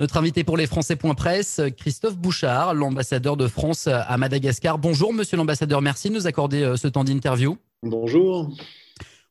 Notre invité pour les Français.presse, Christophe Bouchard, l'ambassadeur de France à Madagascar. Bonjour, monsieur l'ambassadeur. Merci de nous accorder euh, ce temps d'interview. Bonjour.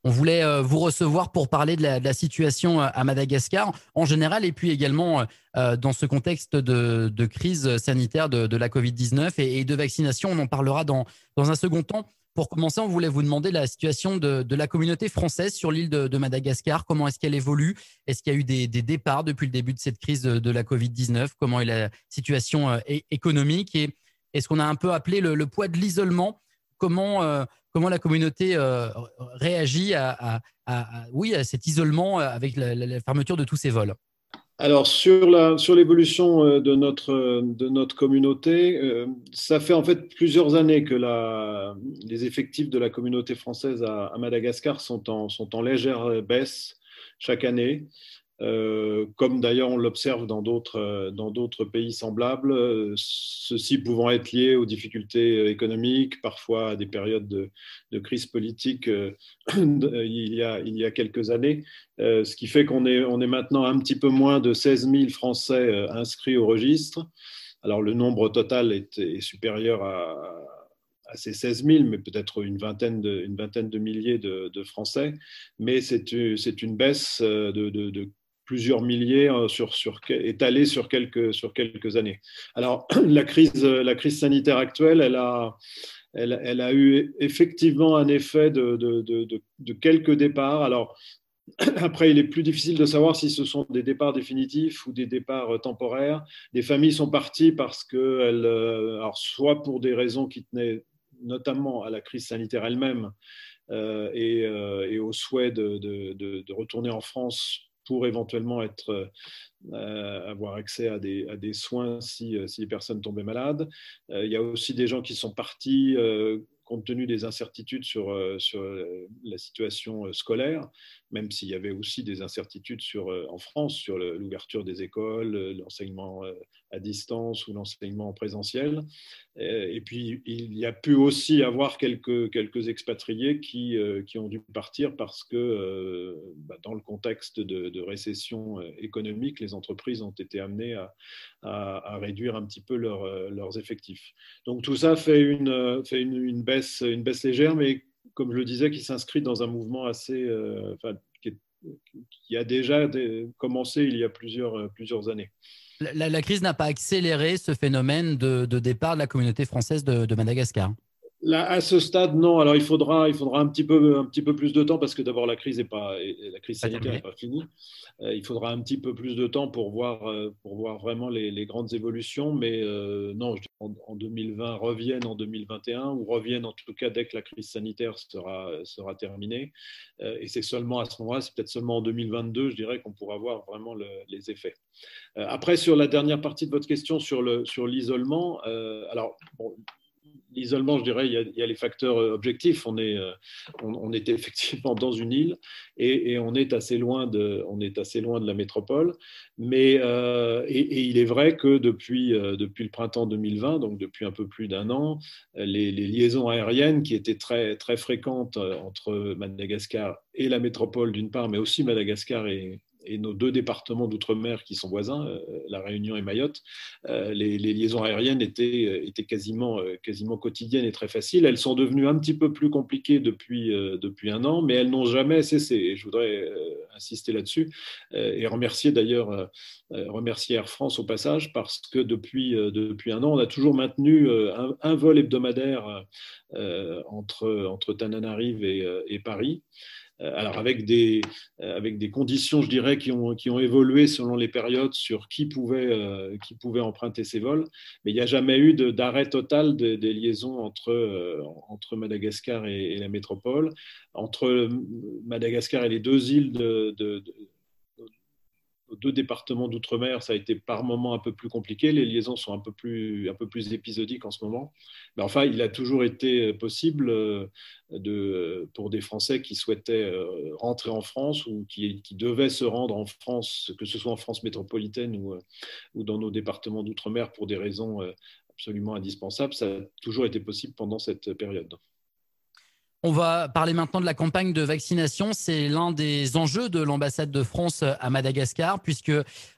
On voulait euh, vous recevoir pour parler de la, situation euh, à Madagascar en général et puis également dans ce contexte de, crise sanitaire de, la Covid-19 et, de vaccination. On en parlera dans, dans un second temps. Pour commencer, on voulait vous demander la situation de, la communauté française sur l'île de, Madagascar. Comment est-ce qu'elle évolue? Est-ce qu'il y a eu des, départs depuis le début de cette crise de, la Covid-19 Comment est la situation euh, économique? Et est-ce qu'on a un peu appelé le, poids de l'isolement? Comment, euh, la communauté euh, réagit à, cet isolement avec la fermeture de tous ces vols? Alors, sur, sur l'évolution euh, de notre, de notre communauté, euh, ça fait en fait plusieurs années que la, les effectifs de la communauté française à, à Madagascar sont en, sont en légère baisse chaque année. Euh, comme d'ailleurs on l'observe dans d'autres d'autres pays semblables, euh, ceci pouvant être lié aux difficultés économiques, parfois à des périodes de, de crise politique euh, il, y a, il y a quelques années, ce qui fait qu'on est, on est maintenant un petit peu moins de 16 000 Français inscrits au registre. Alors le nombre total est, supérieur à, à ces 16 000, mais peut-être une vingtaine de, une vingtaine de milliers de, de Français. Mais c'est une baisse de, de, plusieurs milliers euh, sur, sur, étalés sur quelques, sur quelques années. Alors, la crise, la crise sanitaire actuelle, elle a, elle, a eu effectivement un effet de, de, de, quelques départs. Alors, après, il est plus difficile de savoir si ce sont des départs définitifs ou des départs euh, temporaires. Des familles sont parties parce que, euh, alors, soit pour des raisons qui tenaient notamment à la crise sanitaire elle-même euh, et, et, au souhait de, retourner en France pour éventuellement être, euh, avoir accès à des, soins si, euh, si, les personnes tombaient malades. Euh, il y a aussi des gens qui sont partis compte tenu des incertitudes sur, sur la situation scolaire, même s'il y avait aussi des incertitudes sur, en France sur l'ouverture des écoles, l'enseignement à distance ou l'enseignement en présentiel. Et puis, il y a pu aussi avoir quelques, quelques expatriés qui, qui ont dû partir parce que, bah, dans le contexte de, récession économique, les entreprises ont été amenées à, réduire un petit peu leurs effectifs. Donc tout ça fait, une, fait une, baisse, une baisse légère, mais comme je le disais, qui s'inscrit dans un mouvement assez, euh, qui, a déjà commencé il y a plusieurs, plusieurs années. La, crise n'a pas accéléré ce phénomène de, départ de la communauté française de Madagascar à ce stade, non. Alors, il faudra, il faudra un, petit peu, un petit peu plus de temps parce que d'abord, la crise, est pas, la crise sanitaire n'est pas finie. Euh, il faudra un petit peu plus de temps pour voir, euh, pour voir vraiment les, grandes évolutions. Mais euh, non, je en, en, 2020, reviennent en 2021 ou reviennent en tout cas dès que la crise sanitaire sera, sera terminée. et c'est seulement à ce moment-là, c'est peut-être seulement en 2022, je dirais, qu'on pourra voir vraiment les effets. après, sur la dernière partie de votre question sur l'isolement, sur alors, bon, l'isolement, je dirais, il y, a, les facteurs euh, objectifs. On est, euh, on, est effectivement dans une île et, on, est assez loin de, on est assez loin de la métropole. Mais, euh, et, il est vrai que depuis, depuis le printemps 2020, donc depuis un peu plus d'un an, les, les, liaisons aériennes qui étaient très, très fréquentes entre Madagascar et la métropole d'une part, mais aussi Madagascar et, et nos deux départements d'outre-mer qui sont voisins, euh, La Réunion et Mayotte, euh, les, liaisons aériennes étaient, euh, quasiment, quotidiennes et très faciles. Elles sont devenues un petit peu plus compliquées depuis, un an, mais elles n'ont jamais cessé. Je voudrais insister là-dessus et remercier d'ailleurs Air France au passage parce que depuis, un an, on a toujours maintenu un, vol hebdomadaire entre, entre Tananarive et Paris. Euh, alors avec des, euh, avec des conditions, je dirais, qui ont, qui ont évolué selon les périodes sur qui pouvait, euh, qui pouvait emprunter ces vols, mais il n'y a jamais eu d'arrêt total des liaisons entre, entre Madagascar et, la métropole, entre Madagascar et les deux îles de, de deux départements d'outre-mer, ça a été par moments un peu plus compliqué. Les liaisons sont un peu plus, un peu plus épisodiques en ce moment. Mais enfin, il a toujours été possible euh, de, pour des Français qui souhaitaient euh, rentrer en France ou qui, qui, devaient se rendre en France, que ce soit en France métropolitaine ou, euh, ou dans nos départements d'outre-mer pour des raisons absolument indispensables. Ça a toujours été possible pendant cette période. On va parler maintenant de la campagne de vaccination. C'est l'un des enjeux de l'ambassade de France à Madagascar, puisque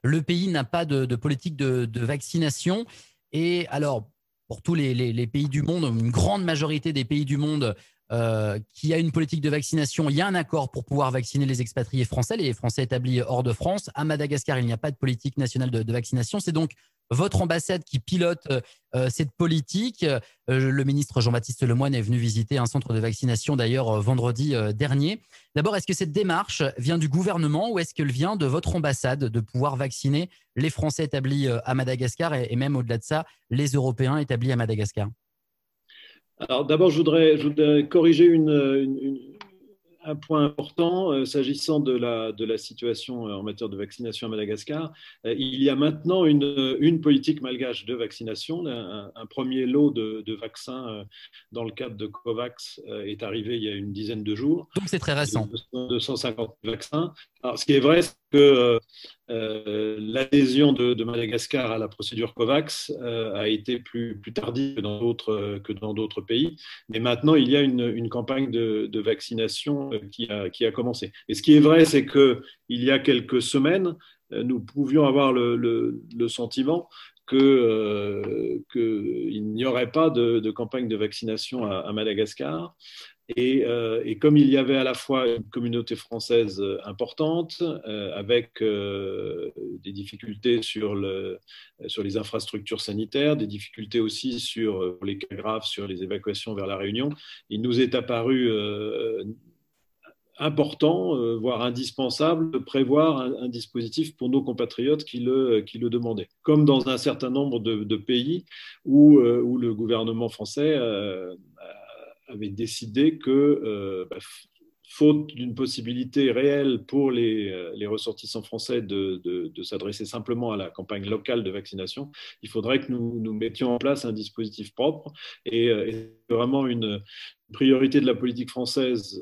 le pays n'a pas de, politique de, vaccination. Et alors, pour tous les, pays du monde, une grande majorité des pays du monde euh, qui a une politique de vaccination, il y a un accord pour pouvoir vacciner les expatriés français, les Français établis hors de France. À Madagascar, il n'y a pas de politique nationale de vaccination. C'est donc votre ambassade qui pilote euh, euh, cette politique. Le ministre Jean-Baptiste Lemoyne est venu visiter un centre de vaccination d'ailleurs vendredi dernier. D'abord, est-ce que cette démarche vient du gouvernement ou est-ce qu'elle vient de votre ambassade de pouvoir vacciner les Français établis à Madagascar et, même au-delà de ça, les Européens établis à Madagascar? Alors d'abord, je voudrais, corriger une, un point important euh, s'agissant de la, de la situation euh, en matière de vaccination à Madagascar. Euh, il y a maintenant une, politique malgache de vaccination. Un, premier lot de, de, vaccins dans le cadre de COVAX est arrivé il y a une dizaine de jours. Donc c'est très récent. 250 vaccins. Alors, ce qui est vrai, que euh, l'adhésion de, Madagascar à la procédure COVAX euh, a été plus, tardive que dans d'autres pays. Mais maintenant, il y a une, campagne de, vaccination qui a, qui a commencé. Et ce qui est vrai, c'est que il y a quelques semaines, nous pouvions avoir le, sentiment qu'il euh, n'y aurait pas de, campagne de vaccination à Madagascar. Euh, et, comme il y avait à la fois une communauté française euh, importante, euh, avec des difficultés sur, le, sur, les infrastructures sanitaires, des difficultés aussi sur les cas graves, sur les évacuations vers la Réunion, il nous est apparu important, voire indispensable, de prévoir un, dispositif pour nos compatriotes qui le, qui le demandaient. Comme dans un certain nombre de, pays où, où, le gouvernement français avait décidé que, euh, bah, faute d'une possibilité réelle pour les, euh, les ressortissants français de, de, s'adresser simplement à la campagne locale de vaccination, il faudrait que nous, nous mettions en place un dispositif propre. Et, euh, vraiment une priorité de la politique française,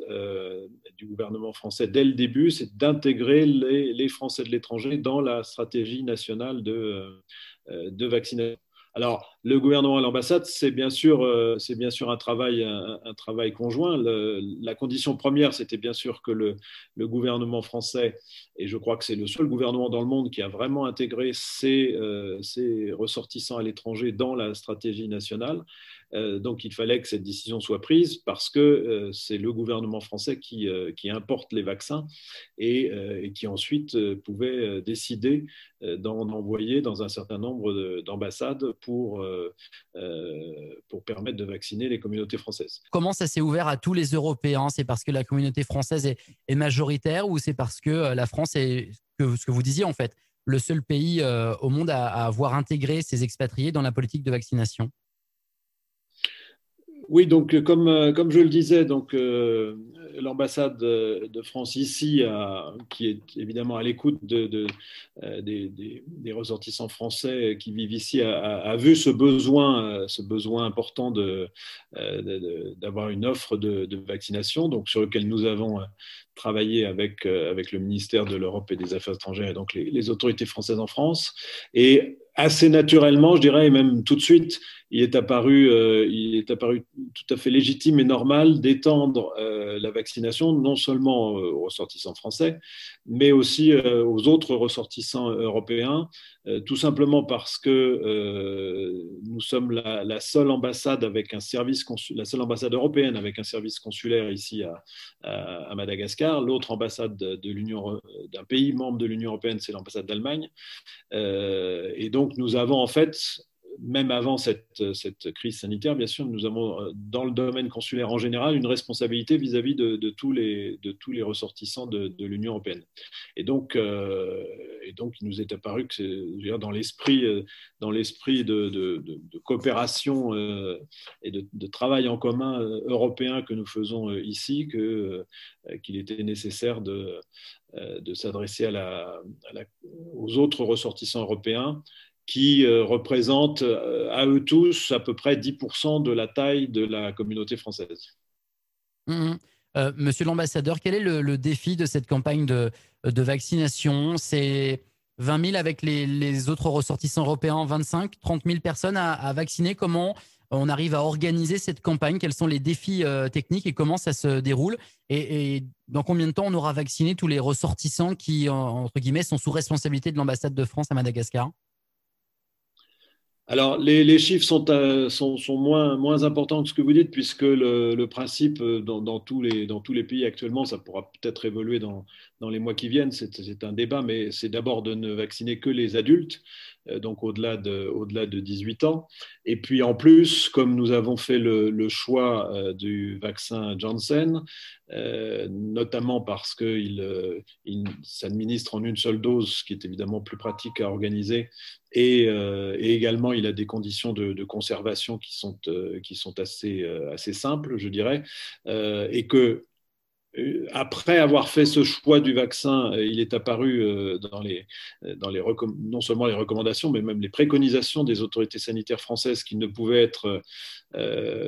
du gouvernement français dès le début, c'est d'intégrer les, les, Français de l'étranger dans la stratégie nationale de, de vaccination. Alors, le gouvernement et l'ambassade, c'est bien sûr, euh, c'est bien sûr un travail, un, travail conjoint. la condition première, c'était bien sûr que le, gouvernement français, et je crois que c'est le seul gouvernement dans le monde qui a vraiment intégré ses, euh, ses ressortissants à l'étranger dans la stratégie nationale. Euh, donc il fallait que cette décision soit prise parce que euh, c'est le gouvernement français qui, euh, importe les vaccins et, qui ensuite pouvait décider d'en envoyer dans un certain nombre d'ambassades pour, permettre de vacciner les communautés françaises. Comment ça s'est ouvert à tous les Européens? C'est parce que la communauté française est, majoritaire ou c'est parce que la France est, ce que vous disiez en fait, le seul pays au monde à, à avoir intégré ses expatriés dans la politique de vaccination? Oui, donc euh, comme, euh, comme je le disais, donc euh, l'ambassade de France ici, qui est évidemment à l'écoute de, des, ressortissants français qui vivent ici, a, vu ce besoin, ce besoin important d'avoir une offre de, vaccination, donc sur lequel nous avons travaillé avec, avec le ministère de l'Europe et des Affaires étrangères et donc les, les autorités françaises en France. Et assez naturellement, je dirais, et même tout de suite, il est apparu, euh, il est apparu tout à fait légitime et normal d'étendre euh, la vaccination non seulement euh, aux ressortissants français, mais aussi aux autres ressortissants européens, tout simplement parce que nous sommes la, seule ambassade avec un service la seule ambassade européenne avec un service consulaire ici à, Madagascar. L'autre ambassade de l'Union d'un pays membre de l'Union européenne, c'est l'ambassade d'Allemagne. et donc nous avons en fait même avant cette, crise sanitaire, bien sûr, nous avons, euh, dans le domaine consulaire en général, une responsabilité vis-à-vis de, tous les, ressortissants de, l'Union européenne. Et donc, euh, et donc, il nous est apparu que dans l'esprit, euh, dans l'esprit de, coopération et de, travail en commun européen que nous faisons ici, qu'il était nécessaire de, s'adresser aux autres ressortissants européens qui euh, représentent euh, à eux tous à peu près 10% de la taille de la communauté française. Mmh, mmh. Euh, monsieur l'ambassadeur, quel est le, défi de cette campagne de, vaccination? C'est 20 000 avec les, les, autres ressortissants européens, 25, 30 000 personnes à, vacciner. Comment on arrive à organiser cette campagne? Quels sont les défis techniques et comment ça se déroule? Et, dans combien de temps on aura vacciné tous les ressortissants qui, entre guillemets, sont sous responsabilité de l'ambassade de France à Madagascar? Alors, les, chiffres sont, sont, moins, importants que ce que vous dites, puisque le, principe dans, tous les, dans, tous les, pays actuellement, ça pourra peut-être évoluer dans, les mois qui viennent, c'est un débat, mais c'est d'abord de ne vacciner que les adultes. Euh, donc au-delà de, au de 18 ans. Et puis en plus, comme nous avons fait le, choix euh, du vaccin Janssen, euh, notamment parce qu'il il, s'administre en une seule dose, ce qui est évidemment plus pratique à organiser, et, également il a des conditions de, conservation qui sont, qui sont assez, assez simples, je dirais, et que euh, après avoir fait ce choix du vaccin, euh, il est apparu euh, dans les, non seulement les recommandations, mais même les préconisations des autorités sanitaires françaises qui ne pouvaient être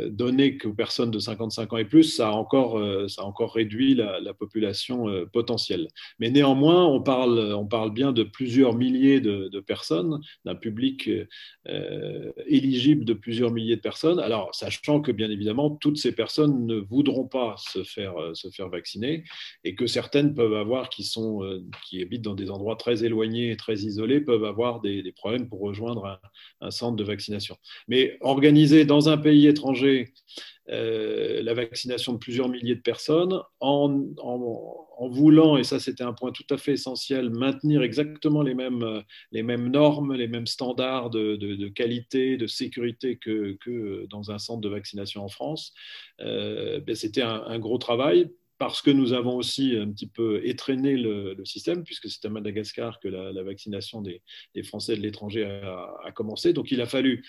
données qu'aux personnes de 55 ans et plus. Ça a encore, ça encore réduit la, population potentielle. Mais néanmoins, on parle, on parle bien de plusieurs milliers de, de personnes, d'un public éligible de plusieurs milliers de personnes. Alors, sachant que bien évidemment, toutes ces personnes ne voudront pas se faire, se faire vaccinées et que certaines peuvent avoir, qui, sont, euh, qui habitent dans des endroits très éloignés et très isolés, peuvent avoir des, problèmes pour rejoindre un, centre de vaccination. Mais organiser dans un pays étranger euh, la vaccination de plusieurs milliers de personnes en, voulant, et ça c'était un point tout à fait essentiel, maintenir exactement les mêmes, les mêmes normes, les mêmes standards de, qualité, de sécurité que, que, dans un centre de vaccination en France, euh, ben, c'était un, gros travail parce que nous avons aussi un petit peu étraîné le, système, puisque c'est à Madagascar que la, vaccination des, Français de l'étranger a, a, commencé. Donc il a fallu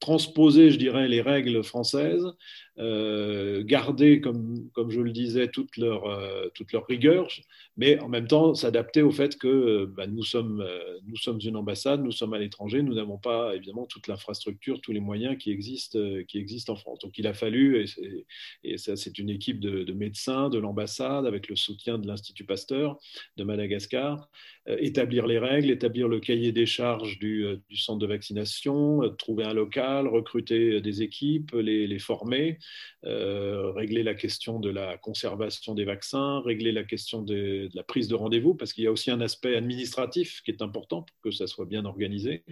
transposer, je dirais, les règles françaises, euh, garder, comme, comme je le disais, toute leur, euh, toute leur rigueur, mais en même temps s'adapter au fait que euh, bah, nous, sommes, nous sommes une ambassade, nous sommes à l'étranger, nous n'avons pas évidemment toute l'infrastructure, tous les moyens qui existent, qui existent en France. Donc il a fallu, et, ça c'est une équipe de, de médecins de l'ambassade avec le soutien de l'Institut Pasteur de Madagascar, établir les règles, établir le cahier des charges du, du centre de vaccination, trouver un local, recruter des équipes, les former. Euh, régler la question de la conservation des vaccins, régler la question de, la prise de rendez-vous, parce qu'il y a aussi un aspect administratif qui est important pour que ça soit bien organisé,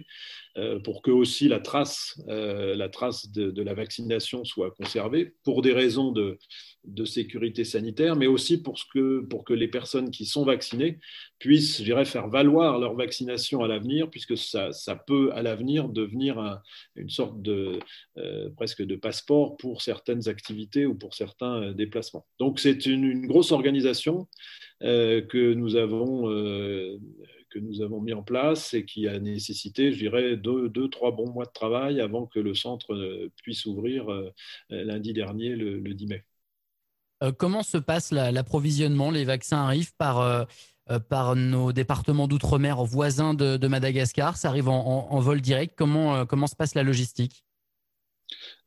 euh, pour que aussi la trace, euh, la trace de, la vaccination soit conservée, pour des raisons de, sécurité sanitaire, mais aussi pour, ce que, pour que les personnes qui sont vaccinées puissent, je faire valoir leur vaccination à l'avenir, puisque ça, ça, peut à l'avenir devenir une sorte de presque de passeport pour certains certaines activités ou pour certains euh, déplacements. Donc c'est une, grosse organisation euh, que nous avons euh, que nous avons mis en place et qui a nécessité, je dirais, deux, deux, trois bons mois de travail avant que le centre puisse ouvrir lundi dernier, le, 10 mai. comment se passe l'approvisionnement? Les vaccins arrivent par, par nos départements d'outre-mer voisins de, Madagascar Ça arrive en, en vol direct comment, comment se passe la logistique?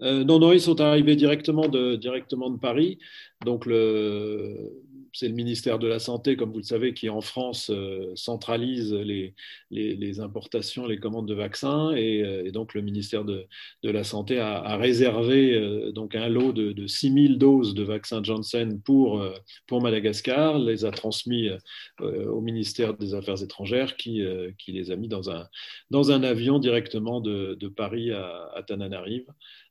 Euh, non, non, ils sont arrivés directement de, directement de Paris. Donc, le, c'est le ministère de la Santé, comme vous le savez, qui en France euh, centralise les, importations, les commandes de vaccins. Et, euh, donc, le ministère de, la Santé a, réservé euh, donc un lot de, de 6000 doses de vaccins Janssen pour, Madagascar, les a transmis au ministère des Affaires étrangères qui, les a mis dans un, dans un avion directement de, de Paris à, à Tananarive.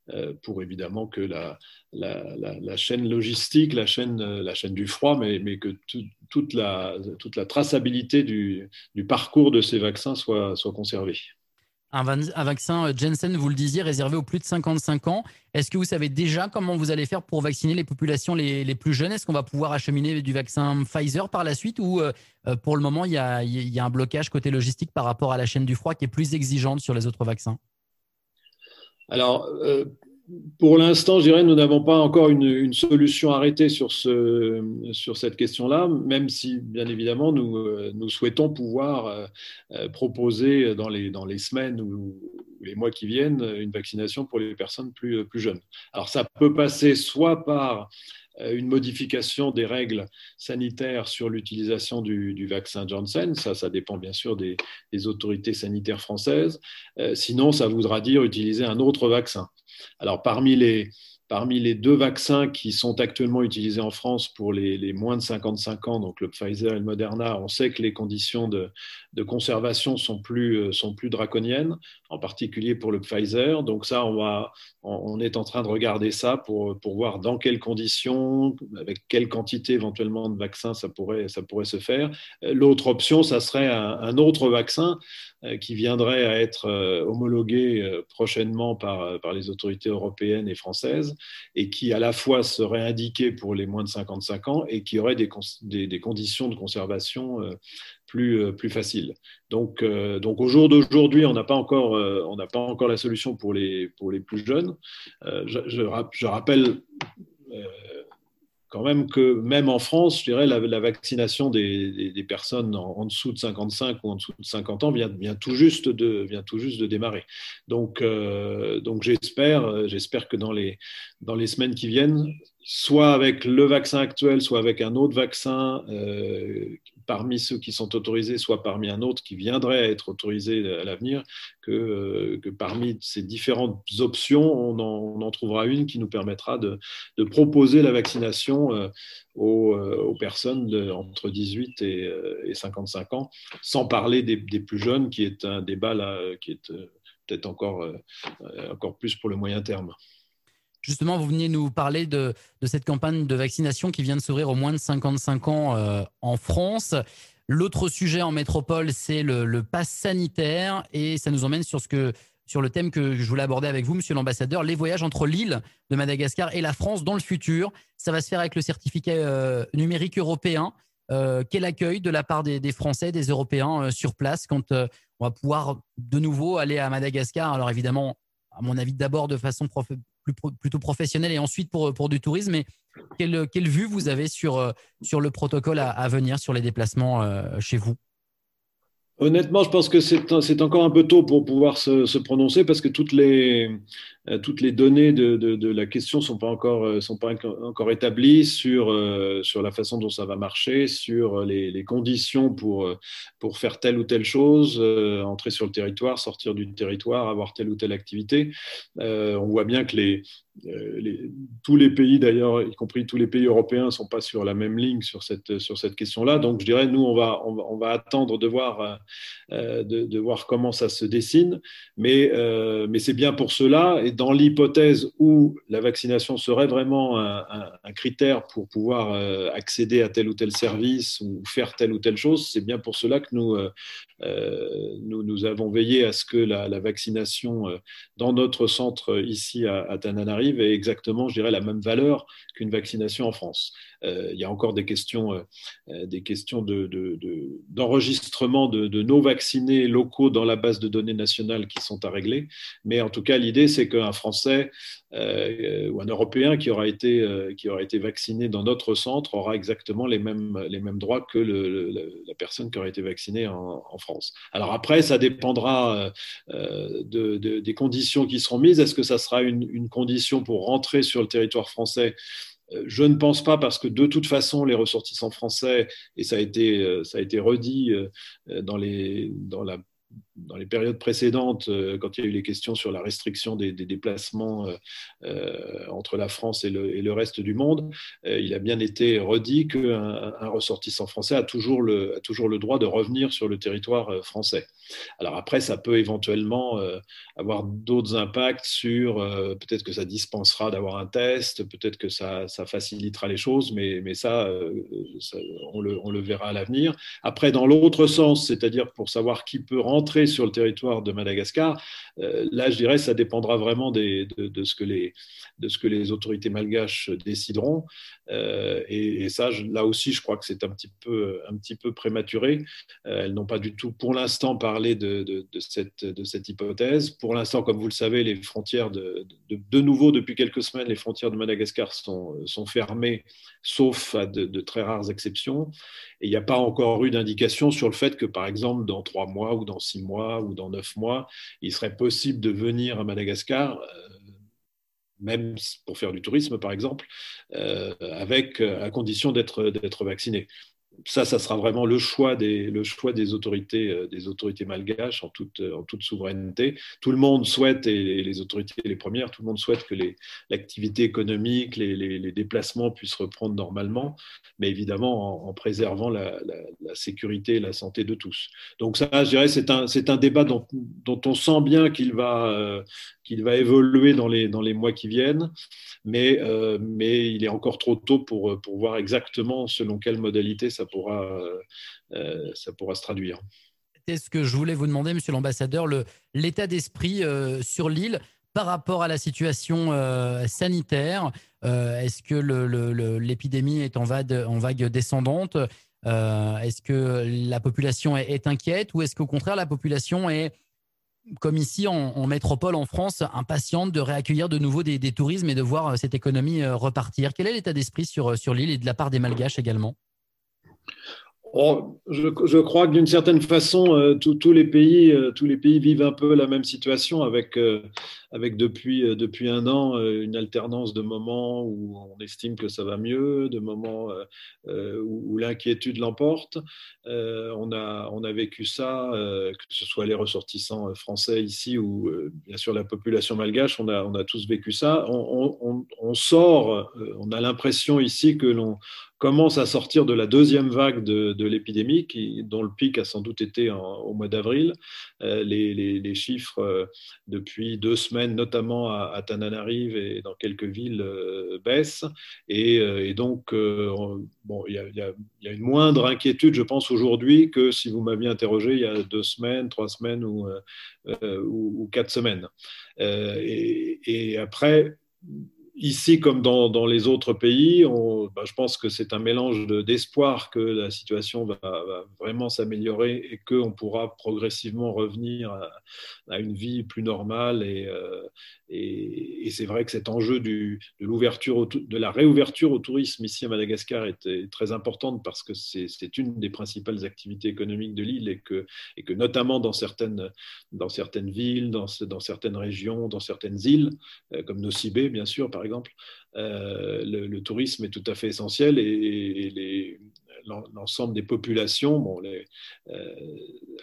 Euh, pour évidemment que la, la, chaîne logistique, la chaîne, la chaîne du froid, mais, mais que toute, la, toute la traçabilité du, du, parcours de ces vaccins soit, soit conservée. Un, vaccin euh, Jensen, vous le disiez, réservé aux plus de 55 ans. Est-ce que vous savez déjà comment vous allez faire pour vacciner les populations les, les plus jeunes? Est-ce qu'on va pouvoir acheminer du vaccin Pfizer par la suite ou euh, pour le moment il y, a, il y, a, un blocage côté logistique par rapport à la chaîne du froid qui est plus exigeante sur les autres vaccins? Alors, euh, pour l'instant, je dirais, nous n'avons pas encore une, solution arrêtée sur, ce, sur cette question-là, même si, bien évidemment, nous, euh, souhaitons pouvoir euh, proposer dans les, semaines ou, les mois qui viennent une vaccination pour les personnes plus, jeunes. Alors ça peut passer soit par une modification des règles sanitaires sur l'utilisation du, vaccin Johnson. Ça, ça dépend bien sûr des, autorités sanitaires françaises. Euh, sinon, ça voudra dire utiliser un autre vaccin. Alors, parmi les, Parmi les deux vaccins qui sont actuellement utilisés en France pour les, moins de 55 ans, donc le Pfizer et le Moderna, on sait que les conditions de, conservation sont plus, euh, sont plus draconiennes, en particulier pour le Pfizer. Donc ça, on, va, on est en train de regarder ça pour, pour voir dans quelles conditions, avec quelle quantité éventuellement de vaccins ça pourrait, ça pourrait se faire. Euh, l'autre option, ça serait un autre vaccin euh, qui viendrait à être homologué prochainement par, par les autorités européennes et françaises et qui à la fois serait indiqué pour les moins de 55 ans et qui aurait des, conditions de conservation plus, plus faciles. Donc, donc au jour d'aujourd'hui, on n'a pas, encore, n'a pas encore la solution pour les, pour les plus jeunes. je, je, je rappelle quand même que même en France, je dirais, la, vaccination des, personnes en, dessous de 55 ou en dessous de 50 ans vient, vient, tout, juste de, vient tout juste de démarrer. Donc, euh, donc j'espère, j'espère que dans les, dans les semaines qui viennent, soit avec le vaccin actuel, soit avec un autre vaccin euh, parmi ceux qui sont autorisés, soit parmi un autre qui viendrait à être autorisé à l'avenir, que, euh, parmi ces différentes options, on en, trouvera une qui nous permettra de, proposer la vaccination euh, aux, aux, personnes entre 18 et, et, 55 ans, sans parler des, des, plus jeunes, qui est un débat là, qui est peut-être encore, encore plus pour le moyen terme. Justement, vous veniez nous parler de, cette campagne de vaccination qui vient de s'ouvrir aux moins de 55 ans euh, en France. L'autre sujet en métropole, c'est le, le pass sanitaire et ça nous emmène sur, ce que, sur le thème que je voulais aborder avec vous, monsieur l'ambassadeur, les voyages entre l'île de Madagascar et la France dans le futur. Ça va se faire avec le certificat euh, numérique européen. Euh, quel accueil de la part des, Français, des Européens sur place quand on va pouvoir de nouveau aller à Madagascar? Alors évidemment, à mon avis, d'abord de façon plutôt professionnel et ensuite pour, du tourisme. Mais quelle, vue vous avez sur, euh, le protocole à, venir, sur les déplacements euh, chez vous? Honnêtement, je pense que c'est encore un peu tôt pour pouvoir se, prononcer parce que toutes les, toutes les données de, la question ne sont pas, encore, sont pas encore établies sur, sur la façon dont ça va marcher, sur les, conditions pour, pour faire telle ou telle chose, entrer sur le territoire, sortir du territoire, avoir telle ou telle activité. on voit bien que les, euh, tous les pays, d'ailleurs, y compris tous les pays européens, ne sont pas sur la même ligne sur cette, sur cette question-là. Donc, je dirais, nous, on va, on va, attendre de voir, euh, de, voir comment ça se dessine. Mais, euh, mais c'est bien pour cela. Dans l'hypothèse où la vaccination serait vraiment un, critère pour pouvoir accéder à tel ou tel service ou faire telle ou telle chose, c'est bien pour cela que nous, nous, nous, avons veillé à ce que la, vaccination dans notre centre ici à, à Tananarive arrive exactement, je dirais, la même valeur qu'une vaccination en France. Euh, il y a encore des questions, euh, euh, des questions d'enregistrement de, de, nos vaccinés locaux dans la base de données nationale qui sont à régler. Mais en tout cas, l'idée, c'est qu'un Français ou un Européen qui aura, été, qui aura été vacciné dans notre centre aura exactement les mêmes, les mêmes droits que la personne qui aura été vaccinée en, France. Alors après, ça dépendra des conditions qui seront mises. Est-ce que ça sera une, une condition pour rentrer sur le territoire français? Euh, je ne pense pas parce que de toute façon, les ressortissants français, et ça a été, euh, ça a été redit euh, dans, les, dans la dans les périodes précédentes, euh, quand il y a eu les questions sur la restriction des, déplacements euh, euh, entre la France et le, reste du monde, il a bien été redit qu'un un ressortissant français a toujours, le, droit de revenir sur le territoire français. Alors après, ça peut éventuellement avoir d'autres impacts sur, peut-être que ça dispensera d'avoir un test, peut-être que ça, facilitera les choses, mais, mais ça, on, le, on le verra à l'avenir. Après, dans l'autre sens, c'est-à-dire pour savoir qui peut rentrer sur le territoire de Madagascar, euh, là, je dirais, ça dépendra vraiment de, ce que les, autorités malgaches décideront. Euh, et, ça, là aussi, je crois que c'est un petit peu, prématuré. Euh, elles n'ont pas du tout, pour l'instant, parlé de, cette, hypothèse. Pour l'instant, comme vous le savez, les frontières de, de, nouveau, depuis quelques semaines, les frontières de Madagascar sont, sont fermées, sauf à de, très rares exceptions. Et il n'y a pas encore eu d'indication sur le fait que, par exemple, dans trois mois ou dans six mois, ou dans neuf mois, il serait possible de venir à Madagascar même pour faire du tourisme par exemple, avec, à condition d'être vacciné ça, ça sera vraiment le choix des, le choix des autorités, euh, des autorités malgaches en toute, euh, en toute souveraineté. Tout le monde souhaite, et les autorités les premières, tout le monde souhaite que l'activité économique, les, les, déplacements puissent reprendre normalement, mais évidemment en, préservant la, la, sécurité et la santé de tous. Donc ça, je dirais, c'est un, un débat dont, dont, on sent bien qu'il va, euh, qu'il va évoluer dans les, dans les mois qui viennent, mais, mais il est encore trop tôt pour, pour voir exactement selon quelle modalité ça pourra, euh, euh, ça pourra se traduire. C'est ce que je voulais vous demander, monsieur l'ambassadeur, l'état d'esprit euh, sur l'île par rapport à la situation sanitaire. Est-ce que l'épidémie est en vague, en vague descendante? Est-ce que la population est, inquiète ou est-ce qu'au contraire la population est, comme ici en, métropole en France, impatiente de réaccueillir de nouveau des, tourismes et de voir cette économie repartir. Quel est l'état d'esprit sur, sur l'île et de la part des Malgaches également? Je, crois que d'une certaine façon, euh, tous les pays, euh, tous les pays vivent un peu la même situation avec, euh, avec depuis, depuis un an une alternance de moments où on estime que ça va mieux, de moments où, l'inquiétude l'emporte. on, a, on a vécu ça, que ce soit les ressortissants français ici ou bien sûr la population malgache, on a, on a tous vécu ça. On sort, on a l'impression ici que l'on commence à sortir de la deuxième vague de, l'épidémie, dont le pic a sans doute été au mois d'avril. Euh, les, chiffres euh, depuis deux semaines, notamment à, à, Tananarive et dans quelques villes, euh, baissent. Et, donc, bon, il y, y, a une moindre inquiétude, je pense, aujourd'hui que si vous m'aviez interrogé il y a deux semaines, trois semaines ou, quatre semaines. Et après, ici comme dans, dans, les autres pays, on, bah, je pense que c'est un mélange d'espoir que la situation va, vraiment s'améliorer et qu'on pourra progressivement revenir à, une vie plus normale. Et, euh, et, et c'est vrai que cet enjeu de l'ouverture, de la réouverture au tourisme ici à Madagascar est, très importante parce que c'est une des principales activités économiques de l'île et que, et que notamment dans certaines, dans certaines villes, dans, dans certaines régions, dans certaines îles, euh, comme Nocibé bien sûr par exemple, euh, le, tourisme est tout à fait essentiel et, l'ensemble des populations, bon, euh,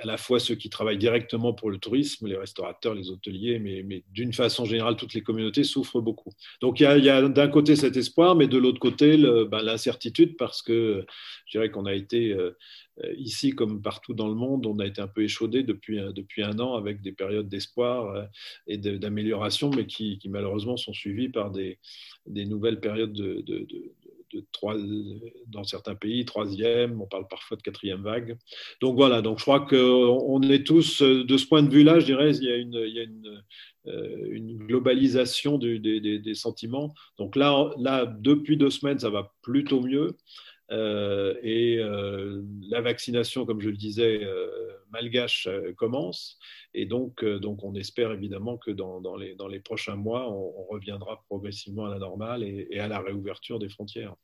à la fois ceux qui travaillent directement pour le tourisme, les restaurateurs, les hôteliers, mais, mais d'une façon générale, toutes les communautés souffrent beaucoup. Donc il y a, d'un côté cet espoir, mais de l'autre côté ben, l'incertitude, parce que je dirais qu'on a été euh, ici, comme partout dans le monde, on a été un peu échaudé depuis, depuis un an avec des périodes d'espoir et d'amélioration, mais qui, malheureusement sont suivies par des, nouvelles périodes de, de, de, dans certains pays, troisième, on parle parfois de quatrième vague. Donc voilà, donc je crois qu'on est tous, de ce point de vue-là, je dirais, il y a une, euh, globalisation des, des, des, sentiments. Donc là, là, depuis deux semaines, ça va plutôt mieux. Euh, et euh, la vaccination, comme je le disais, euh, malgache commence. Et donc, donc, on espère évidemment que dans, dans, les, dans les, prochains mois, on, reviendra progressivement à la normale et, et, à la réouverture des frontières.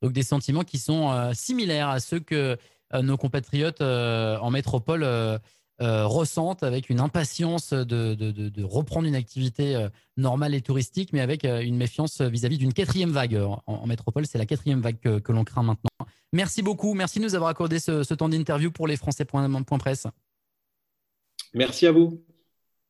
Donc des sentiments qui sont similaires à ceux que nos compatriotes en métropole euh, ressentent avec une impatience de, de, reprendre une activité euh, normale et touristique, mais avec euh, une méfiance vis-à-vis d'une quatrième vague. En, métropole, c'est la quatrième vague que, l'on craint maintenant. Merci beaucoup. Merci de nous avoir accordé ce, ce temps d'interview pour les Français.presse. Merci à vous.